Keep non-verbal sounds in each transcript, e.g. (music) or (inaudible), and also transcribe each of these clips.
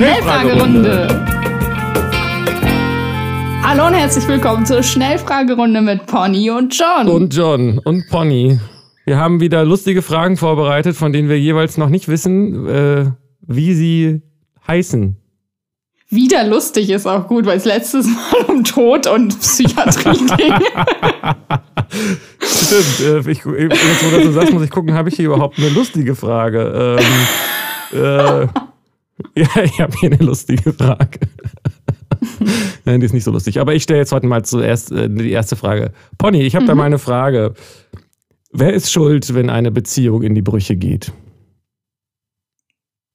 Schnellfragerunde. Hallo und herzlich willkommen zur Schnellfragerunde mit Pony und John. Und John und Pony. Wir haben wieder lustige Fragen vorbereitet, von denen wir jeweils noch nicht wissen, äh, wie sie heißen. Wieder lustig ist auch gut, weil es letztes Mal um Tod und Psychiatrie (laughs) ging. Stimmt. Äh, ich, jetzt, wo du so sagst, muss ich gucken, habe ich hier überhaupt eine lustige Frage? Ähm, äh, ja, ich habe hier eine lustige Frage. (laughs) Nein, die ist nicht so lustig. Aber ich stelle jetzt heute mal zuerst äh, die erste Frage. Pony, ich habe mhm. da mal eine Frage. Wer ist schuld, wenn eine Beziehung in die Brüche geht?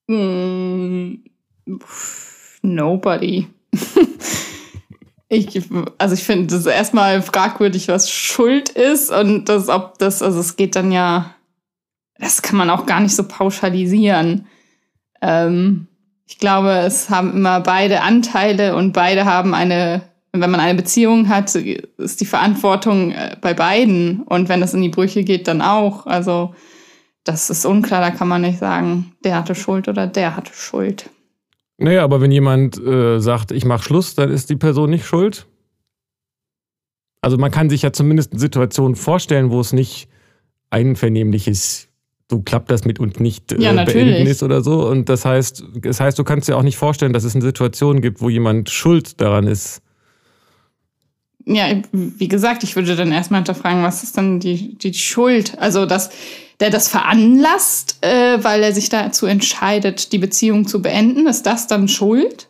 Mm, nobody. ich, also ich finde das erstmal fragwürdig, was Schuld ist und das, ob das, also es geht dann ja, das kann man auch gar nicht so pauschalisieren. Ähm, ich glaube, es haben immer beide Anteile und beide haben eine, wenn man eine Beziehung hat, ist die Verantwortung äh, bei beiden. Und wenn das in die Brüche geht, dann auch. Also das ist unklar, da kann man nicht sagen, der hatte Schuld oder der hatte Schuld. Naja, aber wenn jemand äh, sagt, ich mache Schluss, dann ist die Person nicht schuld. Also man kann sich ja zumindest Situationen vorstellen, wo es nicht einvernehmliches so klappt das mit uns nicht äh, ja, beenden ist oder so. Und das heißt, das heißt, du kannst dir auch nicht vorstellen, dass es eine Situation gibt, wo jemand schuld daran ist. Ja, wie gesagt, ich würde dann erstmal hinterfragen, was ist dann die, die Schuld? Also, dass der das veranlasst, äh, weil er sich dazu entscheidet, die Beziehung zu beenden, ist das dann Schuld?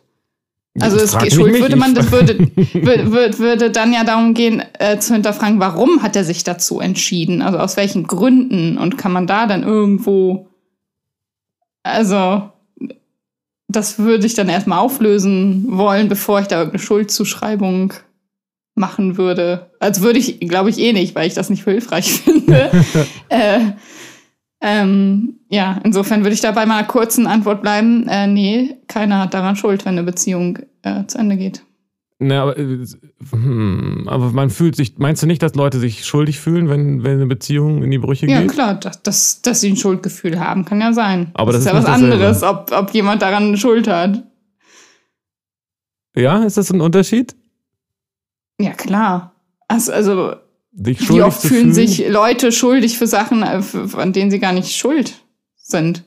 Also es Schuld würde man, das würde, würde, würde dann ja darum gehen, äh, zu hinterfragen, warum hat er sich dazu entschieden? Also aus welchen Gründen? Und kann man da dann irgendwo, also das würde ich dann erstmal auflösen wollen, bevor ich da irgendeine Schuldzuschreibung machen würde. Also würde ich, glaube ich, eh nicht, weil ich das nicht hilfreich (laughs) finde. (laughs) äh, ähm, ja, insofern würde ich da bei meiner kurzen Antwort bleiben. Äh, nee, keiner hat daran Schuld, wenn eine Beziehung äh, zu Ende geht. Na, aber, äh, hm, aber man fühlt sich, meinst du nicht, dass Leute sich schuldig fühlen, wenn, wenn eine Beziehung in die Brüche ja, geht? Ja, klar, dass, dass, dass sie ein Schuldgefühl haben, kann ja sein. Aber das, das ist ja was anderes, ob, ob jemand daran Schuld hat. Ja, ist das ein Unterschied? Ja, klar. Also, also wie oft fühlen, fühlen sich Leute schuldig für Sachen, äh, an denen sie gar nicht schuld sind.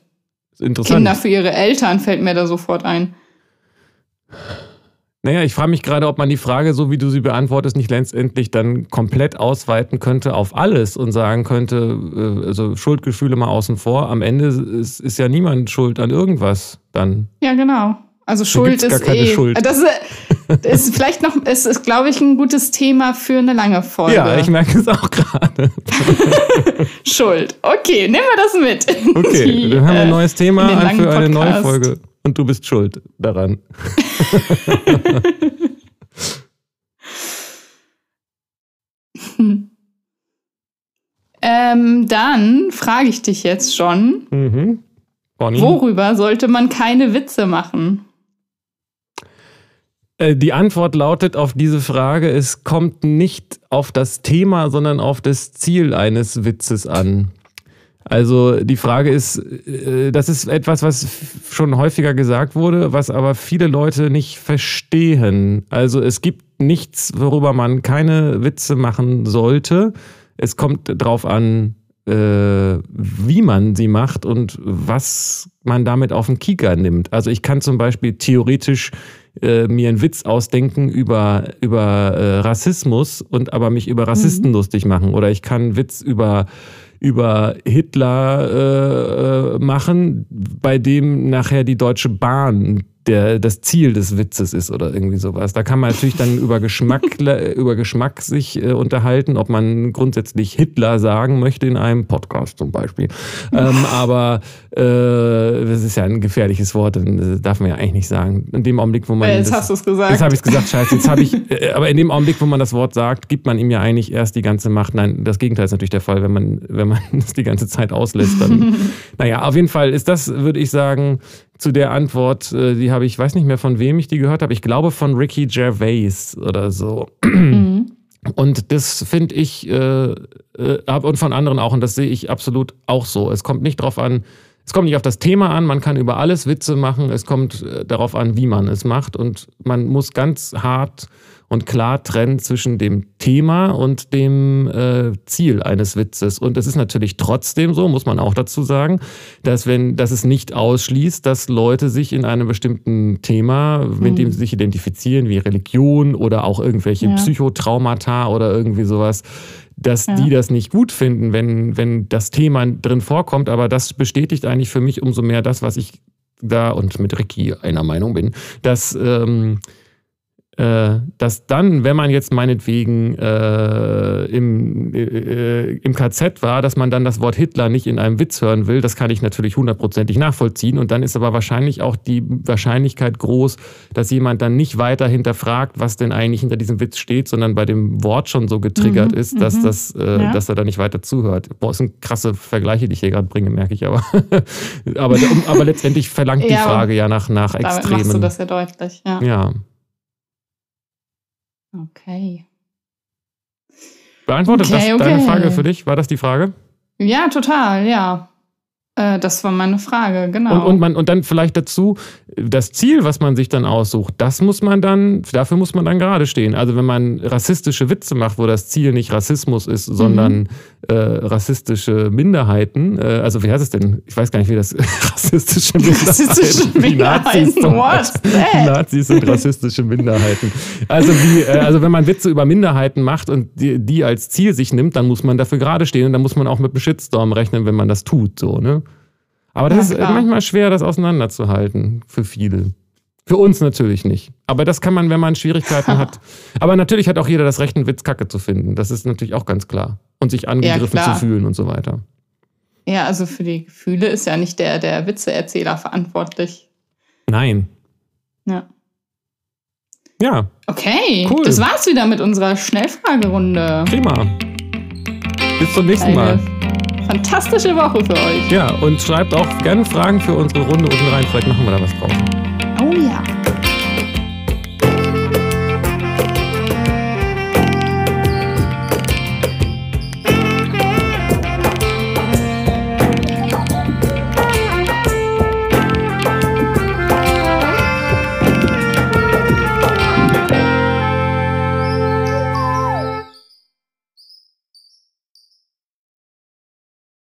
Interessant. Kinder für ihre Eltern fällt mir da sofort ein. Naja, ich frage mich gerade, ob man die Frage, so wie du sie beantwortest, nicht letztendlich dann komplett ausweiten könnte auf alles und sagen könnte, äh, also Schuldgefühle mal außen vor. Am Ende ist, ist ja niemand schuld an irgendwas dann. Ja, genau. Also Schuld ist eh. Schuld. Das ist, ist vielleicht noch, es ist, glaube ich, ein gutes Thema für eine lange Folge. Ja, ich merke es auch gerade. (laughs) Schuld. Okay, nehmen wir das mit. Okay, Die, dann haben wir ein neues Thema an für eine neue Folge. Und du bist schuld daran. (laughs) ähm, dann frage ich dich jetzt schon. Mhm. Worüber sollte man keine Witze machen? Äh, die Antwort lautet auf diese Frage, es kommt nicht auf das Thema, sondern auf das Ziel eines Witzes an. Also die Frage ist, äh, das ist etwas, was schon häufiger gesagt wurde, was aber viele Leute nicht verstehen. Also es gibt nichts, worüber man keine Witze machen sollte. Es kommt darauf an, äh, wie man sie macht und was man damit auf den Kieker nimmt. Also ich kann zum Beispiel theoretisch äh, mir einen Witz ausdenken über, über äh, Rassismus und aber mich über Rassisten mhm. lustig machen. Oder ich kann einen Witz über über Hitler äh, äh, machen, bei dem nachher die Deutsche Bahn der, das Ziel des Witzes ist oder irgendwie sowas. Da kann man natürlich dann über Geschmack, (laughs) über Geschmack sich äh, unterhalten, ob man grundsätzlich Hitler sagen möchte in einem Podcast zum Beispiel. Ähm, (laughs) aber äh, das ist ja ein gefährliches Wort, das äh, darf man ja eigentlich nicht sagen. In dem Augenblick, wo man. Ja, jetzt das, hast du es gesagt. Jetzt habe ich es gesagt, scheiße. Jetzt habe ich, (laughs) äh, aber in dem Augenblick, wo man das Wort sagt, gibt man ihm ja eigentlich erst die ganze Macht. Nein, das Gegenteil ist natürlich der Fall, wenn man, wenn man das die ganze Zeit auslässt. Dann, naja, auf jeden Fall ist das, würde ich sagen, zu der Antwort, äh, die habe ich, weiß nicht mehr von wem ich die gehört habe. Ich glaube von Ricky Gervais oder so. Mhm. Und das finde ich, äh, äh, und von anderen auch, und das sehe ich absolut auch so. Es kommt nicht darauf an, es kommt nicht auf das Thema an, man kann über alles Witze machen, es kommt äh, darauf an, wie man es macht und man muss ganz hart und klar trennen zwischen dem Thema und dem äh, Ziel eines Witzes. Und es ist natürlich trotzdem so, muss man auch dazu sagen, dass wenn, dass es nicht ausschließt, dass Leute sich in einem bestimmten Thema, mit dem hm. sie sich identifizieren, wie Religion oder auch irgendwelche ja. Psychotraumata oder irgendwie sowas, dass ja. die das nicht gut finden, wenn, wenn das Thema drin vorkommt. Aber das bestätigt eigentlich für mich umso mehr das, was ich da und mit Ricky einer Meinung bin, dass ähm, äh, dass dann, wenn man jetzt meinetwegen äh, im, äh, im KZ war, dass man dann das Wort Hitler nicht in einem Witz hören will, das kann ich natürlich hundertprozentig nachvollziehen. Und dann ist aber wahrscheinlich auch die Wahrscheinlichkeit groß, dass jemand dann nicht weiter hinterfragt, was denn eigentlich hinter diesem Witz steht, sondern bei dem Wort schon so getriggert mhm, ist, dass, mhm. das, äh, ja. dass er da nicht weiter zuhört. Boah, das sind krasse Vergleiche, die ich hier gerade bringe, merke ich aber. (laughs) aber, aber letztendlich verlangt die Frage ja nach, nach Extremen. Damit machst du das ja deutlich, ja. Ja. Okay. Beantwortet okay, das okay. deine Frage für dich? War das die Frage? Ja, total, ja. Äh, das war meine Frage, genau. Und, und, man, und dann vielleicht dazu, das Ziel, was man sich dann aussucht, das muss man dann, dafür muss man dann gerade stehen. Also wenn man rassistische Witze macht, wo das Ziel nicht Rassismus ist, sondern mhm. äh, rassistische Minderheiten, äh, also wie heißt es denn? Ich weiß gar nicht, wie das (laughs) rassistische Minderheiten. Rassistische (laughs) Minderheiten, die Nazis, die Nazis sind rassistische Minderheiten. Also, wie, äh, also wenn man Witze über Minderheiten macht und die, die als Ziel sich nimmt, dann muss man dafür gerade stehen und dann muss man auch mit einem Shitstorm rechnen, wenn man das tut, so, ne? Aber das ja, ist manchmal schwer, das auseinanderzuhalten für viele. Für uns natürlich nicht. Aber das kann man, wenn man Schwierigkeiten hat. (laughs) Aber natürlich hat auch jeder das Recht, einen Witz kacke zu finden. Das ist natürlich auch ganz klar. Und sich angegriffen ja, zu fühlen und so weiter. Ja, also für die Gefühle ist ja nicht der, der Witzeerzähler verantwortlich. Nein. Ja. Ja. Okay, cool. das war's wieder mit unserer Schnellfragerunde. Prima. Bis zum nächsten Mal fantastische Woche für euch. Ja, und schreibt auch gerne Fragen für unsere Runde unten rein. Vielleicht machen wir da was drauf. Oh ja.